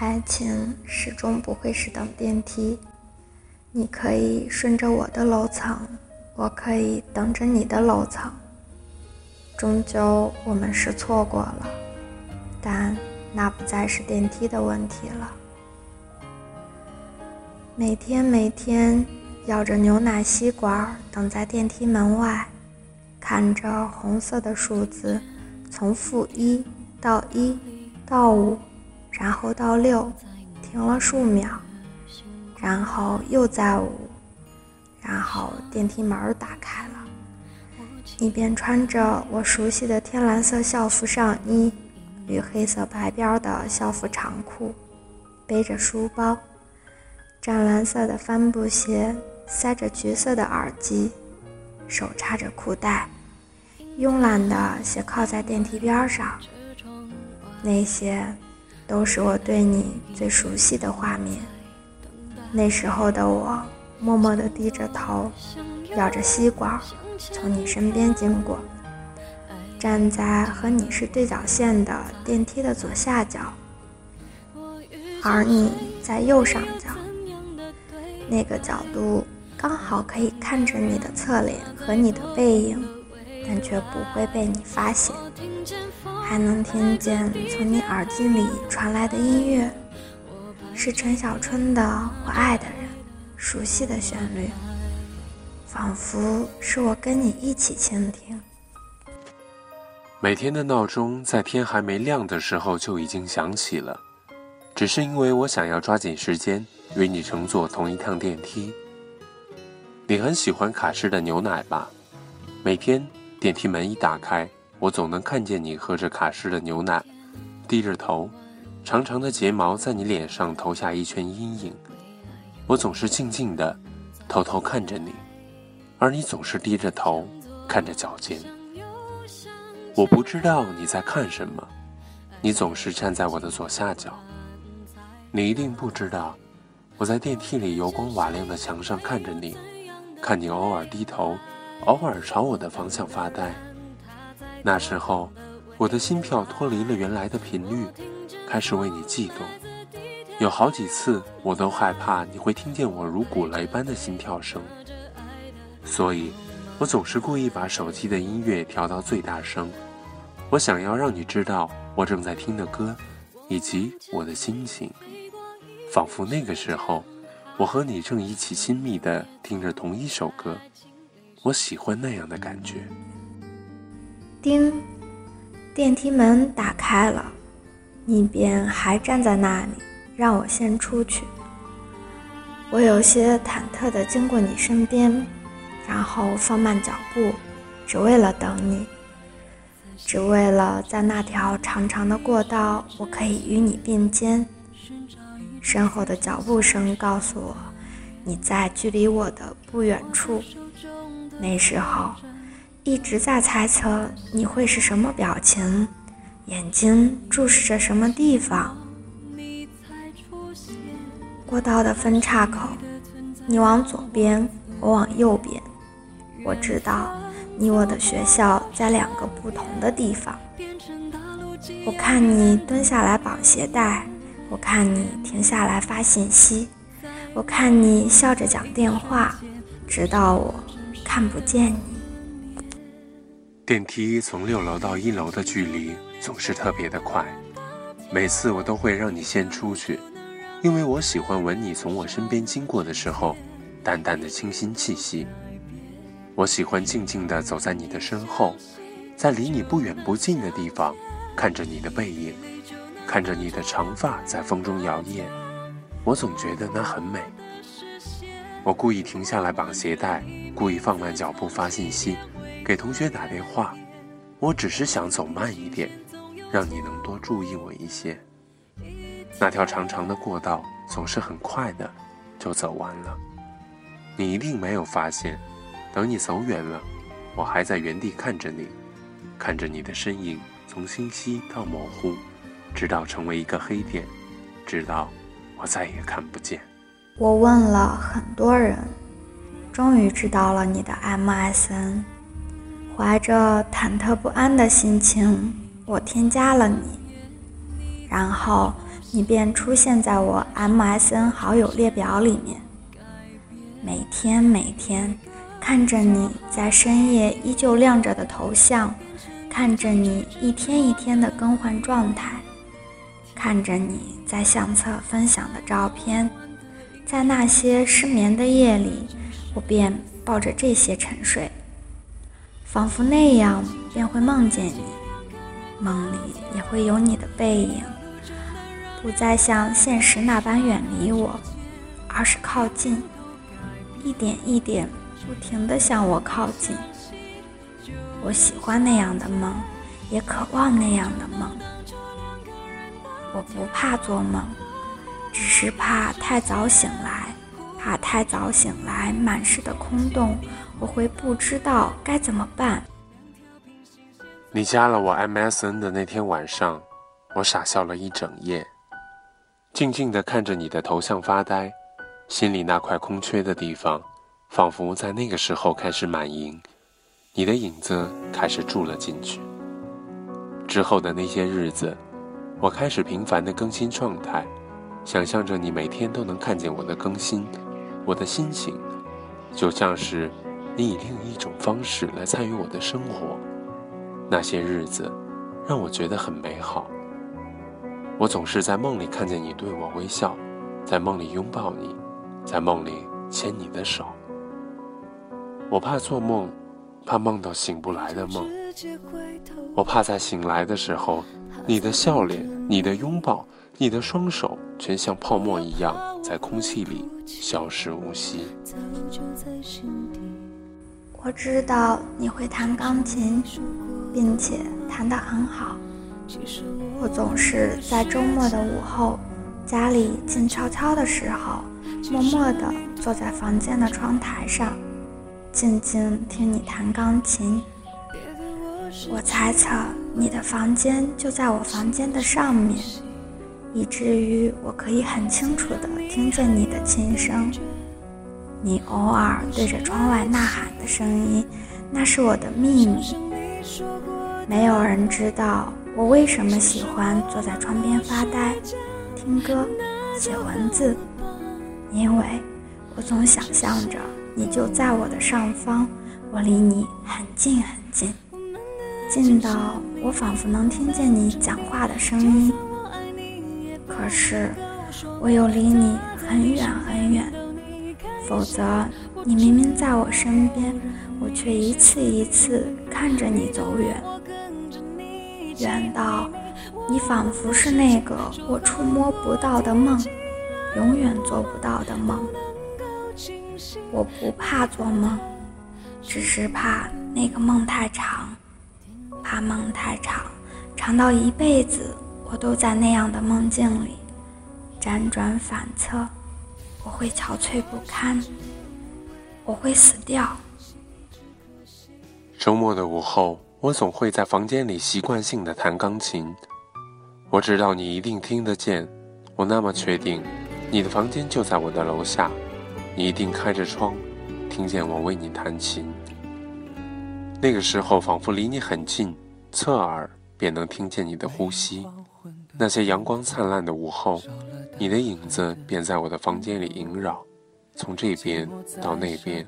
爱情始终不会是等电梯。你可以顺着我的楼层，我可以等着你的楼层。终究我们是错过了，但那不再是电梯的问题了。每天每天，咬着牛奶吸管等在电梯门外，看着红色的数字从负一到一到五。然后到六，停了数秒，然后又在五，然后电梯门打开了，一边穿着我熟悉的天蓝色校服上衣与黑色白边的校服长裤，背着书包，湛蓝色的帆布鞋，塞着橘色的耳机，手插着裤带，慵懒地斜靠在电梯边上，那些。都是我对你最熟悉的画面。那时候的我，默默地低着头，咬着吸管，从你身边经过，站在和你是对角线的电梯的左下角，而你在右上角。那个角度刚好可以看着你的侧脸和你的背影，但却不会被你发现。还能听见从你耳机里传来的音乐，是陈小春的《我爱的人》，熟悉的旋律，仿佛是我跟你一起倾听。每天的闹钟在天还没亮的时候就已经响起了，只是因为我想要抓紧时间与你乘坐同一趟电梯。你很喜欢卡诗的牛奶吧？每天电梯门一打开。我总能看见你喝着卡诗的牛奶，低着头，长长的睫毛在你脸上投下一圈阴影。我总是静静的，偷偷看着你，而你总是低着头看着脚尖。我不知道你在看什么，你总是站在我的左下角。你一定不知道，我在电梯里油光瓦亮的墙上看着你，看你偶尔低头，偶尔朝我的方向发呆。那时候，我的心跳脱离了原来的频率，开始为你悸动。有好几次，我都害怕你会听见我如鼓雷般的心跳声，所以，我总是故意把手机的音乐调到最大声。我想要让你知道我正在听的歌，以及我的心情，仿佛那个时候，我和你正一起亲密地听着同一首歌。我喜欢那样的感觉。叮，电梯门打开了，你便还站在那里，让我先出去。我有些忐忑地经过你身边，然后放慢脚步，只为了等你，只为了在那条长长的过道，我可以与你并肩。身后的脚步声告诉我，你在距离我的不远处。那时候。一直在猜测你会是什么表情，眼睛注视着什么地方。过道的分岔口，你往左边，我往右边。我知道你我的学校在两个不同的地方。我看你蹲下来绑鞋带，我看你停下来发信息，我看你笑着讲电话，直到我看不见你。电梯从六楼到一楼的距离总是特别的快，每次我都会让你先出去，因为我喜欢闻你从我身边经过的时候淡淡的清新气息。我喜欢静静地走在你的身后，在离你不远不近的地方，看着你的背影，看着你的长发在风中摇曳，我总觉得那很美。我故意停下来绑鞋带，故意放慢脚步发信息。给同学打电话，我只是想走慢一点，让你能多注意我一些。那条长长的过道总是很快的就走完了，你一定没有发现。等你走远了，我还在原地看着你，看着你的身影从清晰到模糊，直到成为一个黑点，直到我再也看不见。我问了很多人，终于知道了你的 MSN。怀着忐忑不安的心情，我添加了你，然后你便出现在我 MSN 好友列表里面。每天每天，看着你在深夜依旧亮着的头像，看着你一天一天的更换状态，看着你在相册分享的照片，在那些失眠的夜里，我便抱着这些沉睡，仿佛那样便会梦见你，梦里也会有你的背影。不再像现实那般远离我，而是靠近，一点一点，不停地向我靠近。我喜欢那样的梦，也渴望那样的梦。我不怕做梦，只是怕太早醒来，怕太早醒来满是的空洞，我会不知道该怎么办。你加了我 MSN 的那天晚上，我傻笑了一整夜。静静地看着你的头像发呆，心里那块空缺的地方，仿佛在那个时候开始满盈，你的影子开始住了进去。之后的那些日子，我开始频繁地更新状态，想象着你每天都能看见我的更新，我的心情，就像是你以另一种方式来参与我的生活。那些日子，让我觉得很美好。我总是在梦里看见你对我微笑，在梦里拥抱你，在梦里牵你的手。我怕做梦，怕梦到醒不来的梦。我怕在醒来的时候，你的笑脸、你的拥抱、你的双手，全像泡沫一样在空气里消失无息。我知道你会弹钢琴，并且弹得很好。我总是在周末的午后，家里静悄悄的时候，默默地坐在房间的窗台上，静静听你弹钢琴。我猜测你的房间就在我房间的上面，以至于我可以很清楚地听见你的琴声。你偶尔对着窗外呐喊的声音，那是我的秘密，没有人知道。我为什么喜欢坐在窗边发呆、听歌、写文字？因为我总想象着你就在我的上方，我离你很近很近，近到我仿佛能听见你讲话的声音。可是我又离你很远很远，否则你明明在我身边，我却一次一次看着你走远。远到，你仿佛是那个我触摸不到的梦，永远做不到的梦。我不怕做梦，只是怕那个梦太长，怕梦太长，长到一辈子我都在那样的梦境里辗转反侧，我会憔悴不堪，我会死掉。周末的午后。我总会在房间里习惯性的弹钢琴，我知道你一定听得见，我那么确定，你的房间就在我的楼下，你一定开着窗，听见我为你弹琴。那个时候仿佛离你很近，侧耳便能听见你的呼吸。那些阳光灿烂的午后，你的影子便在我的房间里萦绕，从这边到那边，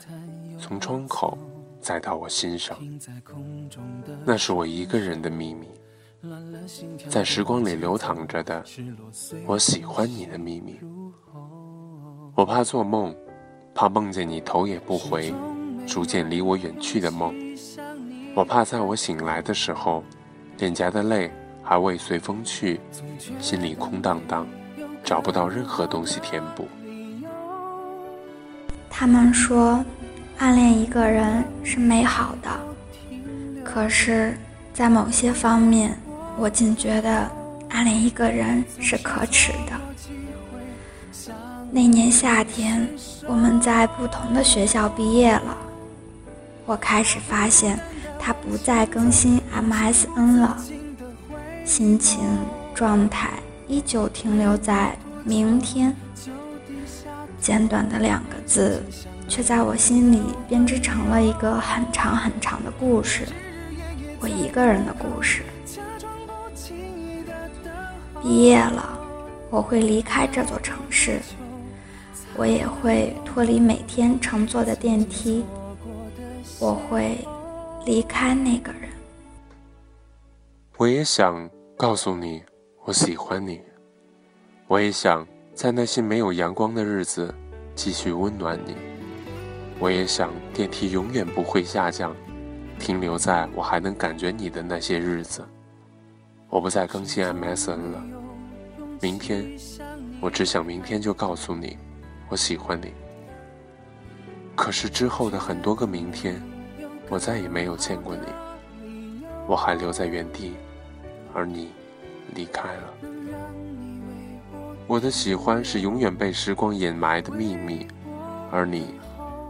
从窗口。再到我心上，那是我一个人的秘密，在时光里流淌着的，我喜欢你的秘密。我怕做梦，怕梦见你头也不回，逐渐离我远去的梦。我怕在我醒来的时候，脸颊的泪还未随风去，心里空荡荡，找不到任何东西填补。他们说。暗恋一个人是美好的，可是，在某些方面，我竟觉得暗恋一个人是可耻的。那年夏天，我们在不同的学校毕业了，我开始发现他不再更新 MSN 了，心情状态依旧停留在明天。简短的两个字。却在我心里编织成了一个很长很长的故事，我一个人的故事。毕业了，我会离开这座城市，我也会脱离每天乘坐的电梯，我会离开那个人。我也想告诉你，我喜欢你。我也想在那些没有阳光的日子继续温暖你。我也想电梯永远不会下降，停留在我还能感觉你的那些日子。我不再更新 MSN 了。明天，我只想明天就告诉你，我喜欢你。可是之后的很多个明天，我再也没有见过你。我还留在原地，而你离开了。我的喜欢是永远被时光掩埋的秘密，而你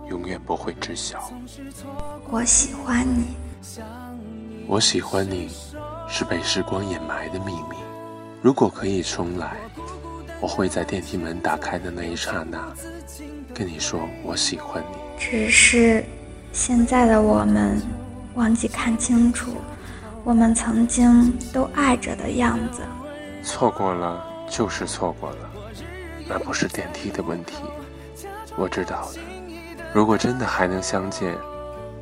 永远不会知晓。我喜欢你，我喜欢你，是被时光掩埋的秘密。如果可以重来，我会在电梯门打开的那一刹那，跟你说我喜欢你。只是现在的我们，忘记看清楚我们曾经都爱着的样子。错过了就是错过了那不是电梯的问题。我知道的如果真的还能相见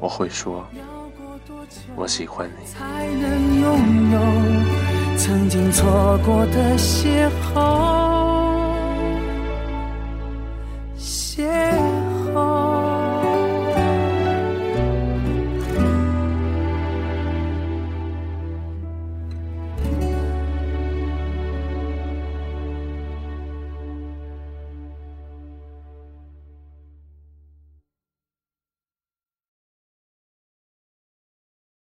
我会说我喜欢你。曾经错过的邂逅。谢。